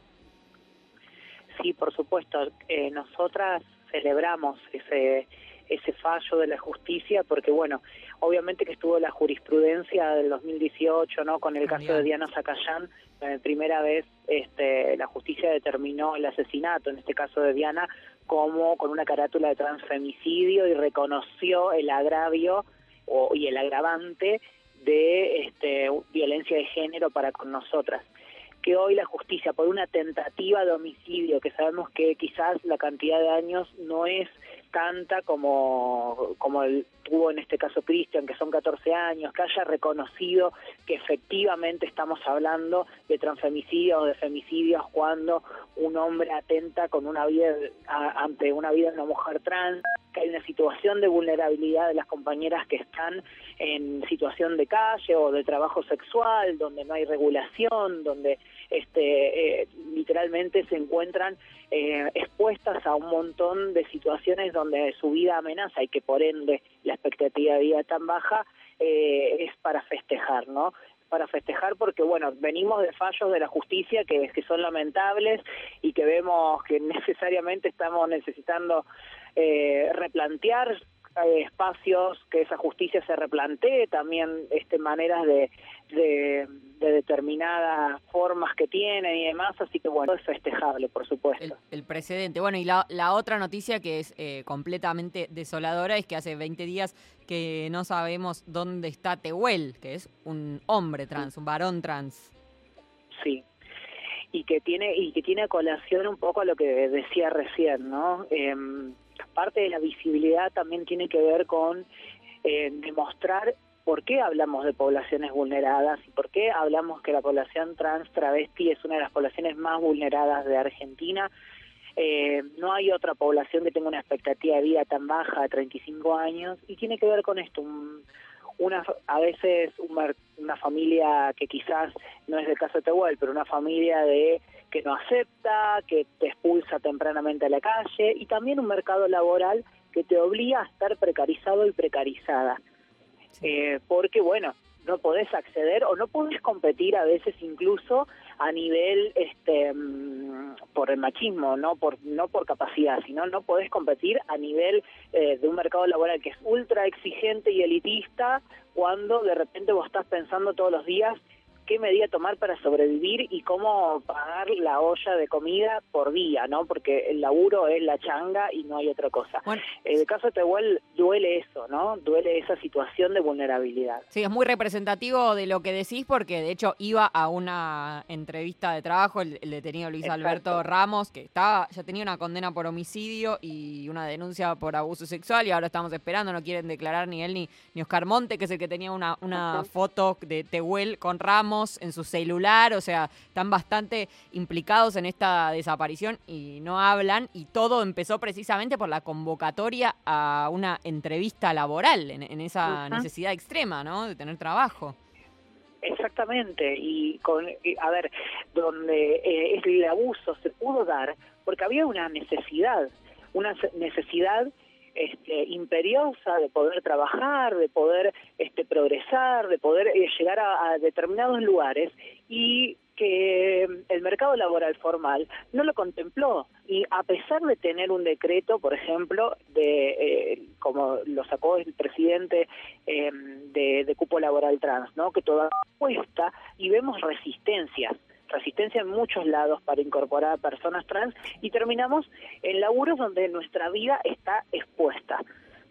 Sí, por supuesto. Eh, nosotras celebramos ese ese fallo de la justicia porque, bueno, obviamente que estuvo la jurisprudencia del 2018, ¿no? Con el caso de Diana Zacayán, eh, primera vez este, la justicia determinó el asesinato, en este caso de Diana, como con una carátula de transfemicidio y reconoció el agravio o, y el agravante de este, violencia de género para con nosotras que hoy la justicia por una tentativa de homicidio, que sabemos que quizás la cantidad de años no es tanta como, como el, tuvo en este caso Cristian, que son 14 años, que haya reconocido que efectivamente estamos hablando de transfemicidios o de femicidios cuando un hombre atenta con una vida ante una vida de una mujer trans, que hay una situación de vulnerabilidad de las compañeras que están en situación de calle o de trabajo sexual, donde no hay regulación, donde este, eh, literalmente se encuentran eh, expuestas a un montón de situaciones donde su vida amenaza y que por ende la expectativa de vida tan baja eh, es para festejar, ¿no? para festejar porque bueno venimos de fallos de la justicia que, que son lamentables y que vemos que (laughs) necesariamente estamos necesitando eh, replantear eh, espacios que esa justicia se replantee también este maneras de, de, de determinadas formas que tienen y demás así que bueno es festejable por supuesto El precedente. Bueno, y la, la otra noticia que es eh, completamente desoladora es que hace 20 días que no sabemos dónde está Tehuel, que es un hombre trans, un varón trans. Sí. y que tiene y que tiene colación un poco a lo que decía recién, ¿no? Eh, parte de la visibilidad también tiene que ver con eh, demostrar por qué hablamos de poblaciones vulneradas y por qué hablamos que la población trans travesti es una de las poblaciones más vulneradas de Argentina. Eh, no hay otra población que tenga una expectativa de vida tan baja de 35 años y tiene que ver con esto, un, una a veces una, una familia que quizás no es del caso de Tehuel, pero una familia de que no acepta, que te expulsa tempranamente a la calle y también un mercado laboral que te obliga a estar precarizado y precarizada. Eh, porque, bueno, no podés acceder o no podés competir a veces incluso a nivel este mm, por el machismo no por no por capacidad sino no podés competir a nivel eh, de un mercado laboral que es ultra exigente y elitista cuando de repente vos estás pensando todos los días qué medida tomar para sobrevivir y cómo pagar la olla de comida por día, ¿no? Porque el laburo es la changa y no hay otra cosa. En el caso de Tehuel duele eso, ¿no? Duele esa situación de vulnerabilidad. Sí, es muy representativo de lo que decís porque de hecho iba a una entrevista de trabajo el, detenido Luis Alberto Ramos que estaba ya tenía una condena por homicidio y una denuncia por abuso sexual y ahora estamos esperando, no quieren declarar ni él ni, ni Oscar Monte, que es el que tenía una, una foto de Tehuel con Ramos en su celular, o sea, están bastante implicados en esta desaparición y no hablan y todo empezó precisamente por la convocatoria a una entrevista laboral en, esa necesidad extrema, ¿no? De tener trabajo. Exactamente, y con, a ver, donde eh, el abuso se pudo dar porque había una necesidad, una necesidad este, imperiosa de poder trabajar, de poder este, progresar, de poder eh, llegar a, determinados lugares y que el mercado laboral formal no lo contempló y a pesar de tener un decreto, por ejemplo, de eh, como lo sacó el presidente em, de, cupo laboral trans, ¿no? que todavía cuesta y vemos resistencias resistencia en muchos lados para incorporar a personas trans y terminamos en laburos donde nuestra vida está expuesta.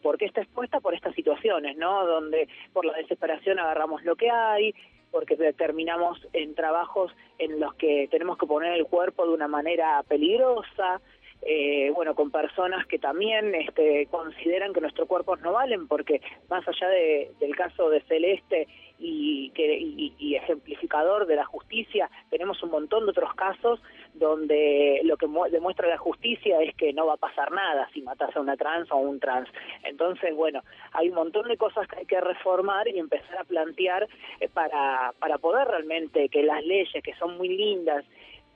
porque está expuesta? Por estas situaciones, ¿no? Donde por la desesperación agarramos lo que hay, porque terminamos en trabajos en los que tenemos que poner el cuerpo de una manera peligrosa, eh, bueno, con personas que también este, consideran que nuestros cuerpos no valen, porque más allá del caso de Celeste y, que, y, ejemplificador de la justicia, tenemos un montón de otros casos donde lo que demuestra la justicia es que no va a pasar nada si matas a una trans o a un trans. Entonces, bueno, hay un montón de cosas que hay que reformar y empezar a plantear eh, para, para poder realmente que las leyes, que son muy lindas,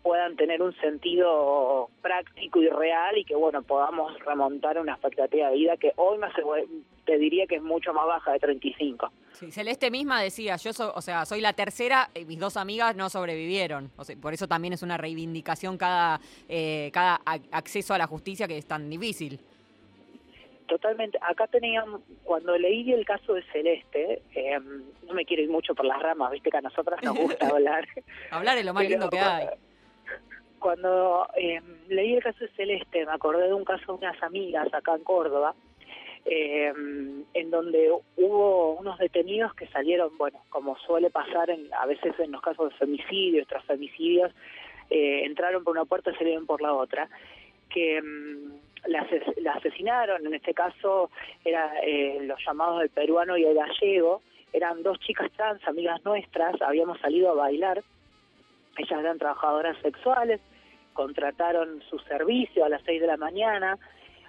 puedan tener un sentido práctico y real y que bueno podamos remontar una expectativa de vida que hoy más te diría que es mucho más baja de 35. Sí, Celeste misma decía, yo soy, o sea, soy la tercera, y mis dos amigas no sobrevivieron. O sea, por eso también es una reivindicación cada, eh, cada acceso a la justicia que es tan difícil. Totalmente. Acá teníamos, cuando leí el caso de Celeste, em, no me quiero ir mucho por las ramas, viste que a nosotras nos gusta (laughs) hablar. hablar es lo más lindo que hay cuando eh, leí el caso de Celeste, me acordé de un caso de unas amigas acá en Córdoba, eh, en donde hubo unos detenidos que salieron, bueno, como suele pasar en, a veces en los casos de femicidios, tras femicidios, eh, entraron por una puerta y salieron por la otra, que mm, la, asesinaron, en este caso eran los llamados del peruano y el gallego, eran dos chicas trans, amigas nuestras, habíamos salido a bailar, ellas eran trabajadoras sexuales, contrataron su servicio a las 6 de la mañana,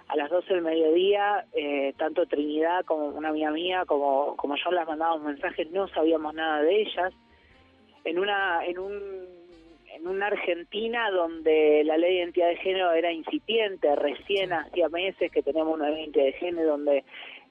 a las 12 del mediodía, eh, tanto Trinidad como una amiga mía, como, como yo las mandábamos mensajes, no sabíamos nada de ellas. En una, en un, en una Argentina donde la ley de identidad de género era incipiente, recién hacía meses que teníamos una ley de identidad de género donde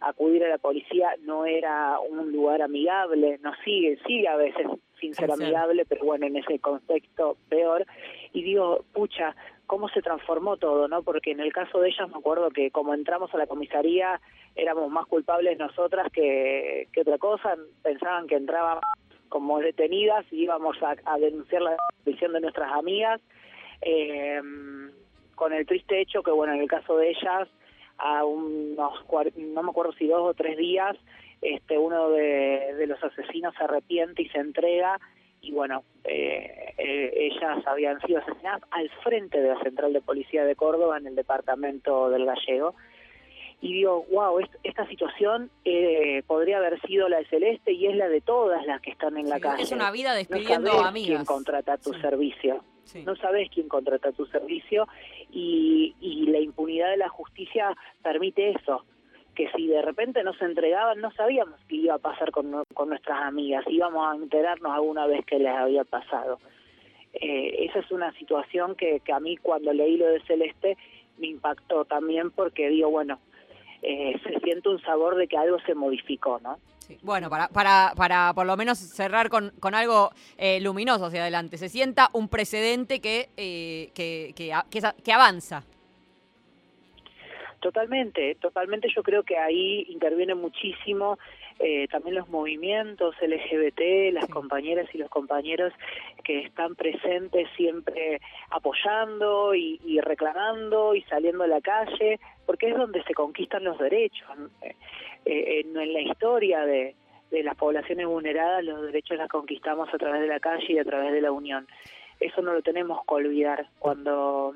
acudir a la policía no era un lugar amigable, no sigue, sigue a veces sin ser amigable, pero bueno, en ese contexto peor. Y digo, pucha, cómo se transformó todo, ¿no? Porque en el caso de ellas me acuerdo que como entramos a la comisaría éramos más culpables nosotras que, que otra cosa, pensaban que entrábamos como detenidas y íbamos a, denunciar la visión de nuestras amigas, eh, con el triste hecho que, bueno, en el caso de ellas, a unos, no me acuerdo si dos o tres días, este, uno de, los asesinos se arrepiente y se entrega y bueno, eh, eh, ellas habían sido asesinadas al frente de la Central de Policía de Córdoba en el departamento del Gallego. Y digo, wow, esta situación eh, podría haber sido la de Celeste y es la de todas las que están en la calle. Es una vida despidiendo no sabés amigas. quién contrata tu servicio. No sabes quién contrata tu servicio y, y la impunidad de la justicia permite eso que si de repente no se entregaban, no sabíamos qué iba a pasar con, con nuestras amigas, íbamos a enterarnos alguna vez que les había pasado. Eh, esa es una situación que, que a mí cuando leí lo de Celeste me impactó también porque digo, bueno, eh, se siente un sabor de que algo se modificó, ¿no? Bueno, para, para, para por lo menos cerrar con, con algo eh, luminoso hacia adelante, se sienta un precedente que, eh, que, que, que que avanza. Totalmente, totalmente. Yo creo que ahí interviene muchísimo eh, también los movimientos LGBT, las compañeras y los compañeros que están presentes siempre apoyando y, y reclamando y saliendo a la calle, porque es donde se conquistan los derechos. Eh, eh, en, en la historia de, de las poblaciones vulneradas, los derechos las conquistamos a través de la calle y a través de la unión. Eso no lo tenemos que olvidar cuando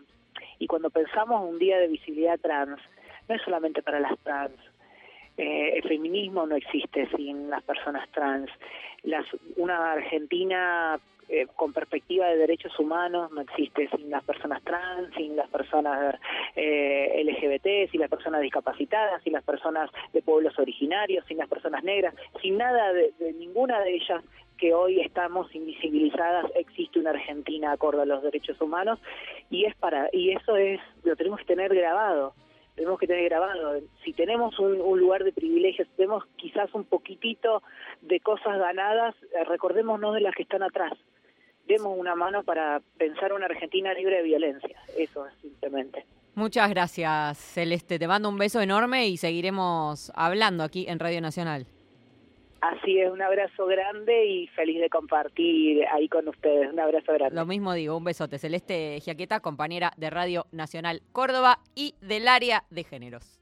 y cuando pensamos un día de visibilidad trans, no es solamente para las trans. Eh, el feminismo no existe sin las personas trans. Las, una Argentina eh, con perspectiva de derechos humanos no existe sin las personas trans, sin las personas eh, LGBT, sin las personas discapacitadas, sin las personas de pueblos originarios, sin las personas negras, sin nada de, ninguna de ellas que hoy estamos invisibilizadas, existe una Argentina acorde a los derechos humanos y es para y eso es lo tenemos que tener grabado tenemos que tener grabado. Si tenemos un, un lugar de privilegios, tenemos quizás un poquitito de cosas ganadas, eh, recordémonos de las que están atrás. Demos una mano para pensar una Argentina libre de violencia. Eso es simplemente. Muchas gracias, Celeste. Te mando un beso enorme y seguiremos hablando aquí en Radio Nacional. Así es, un abrazo grande y feliz de compartir ahí con ustedes. Un abrazo grande. Lo mismo digo, un besote. Celeste Giaqueta, compañera de Radio Nacional Córdoba y del área de géneros.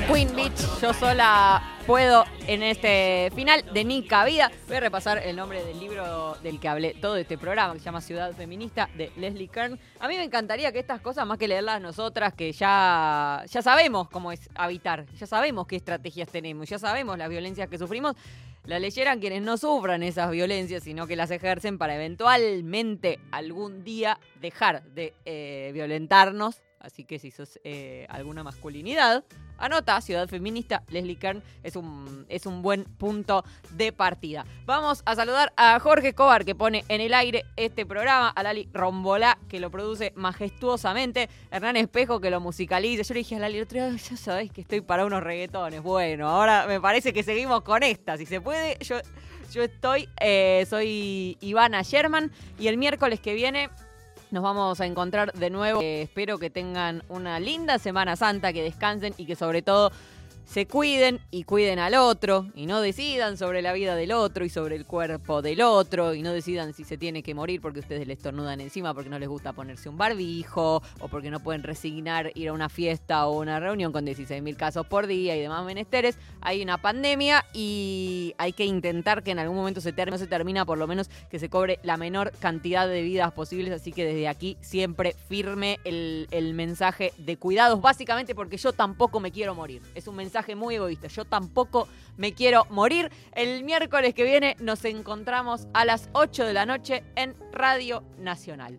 La Queen Beach, yo sola puedo en este final de Nica Vida. Voy a repasar el nombre del libro del que hablé todo este programa, que se llama Ciudad Feminista, de Leslie Kern. A mí me encantaría que estas cosas, más que leerlas nosotras, que ya, ya sabemos cómo es habitar, ya sabemos qué estrategias tenemos, ya sabemos las violencias que sufrimos, la leyeran quienes no sufran esas violencias, sino que las ejercen para eventualmente algún día dejar de eh, violentarnos Así que si sos eh, alguna masculinidad, anota Ciudad Feminista. Leslie Kern es un, es un buen punto de partida. Vamos a saludar a Jorge Cobar, que pone en el aire este programa, a Lali Rombolá, que lo produce majestuosamente, Hernán Espejo, que lo musicaliza. Yo le dije a Lali ya sabéis que estoy para unos reggaetones. Bueno, ahora me parece que seguimos con esta. Si se puede, yo, yo estoy, eh, soy Ivana Sherman, y el miércoles que viene nos vamos a encontrar de nuevo. Eh, espero que tengan una linda Semana Santa, que descansen y que sobre todo se cuiden y cuiden al otro y no decidan sobre la vida del otro y sobre el cuerpo del otro y no decidan si se tiene que morir porque ustedes le estornudan encima porque no les gusta ponerse un barbijo o porque no pueden resignar ir a una fiesta o una reunión con 16.000 casos por día y demás menesteres. Hay una pandemia y hay que intentar que en algún momento se termine, no se termina, por lo menos que se cobre la menor cantidad de vidas posibles. Así que desde aquí siempre firme el, el mensaje de cuidados, básicamente porque yo tampoco me quiero morir. Es un mensaje muy egoísta. Yo tampoco me quiero morir. El miércoles que viene nos encontramos a las 8 de la noche en Radio Nacional.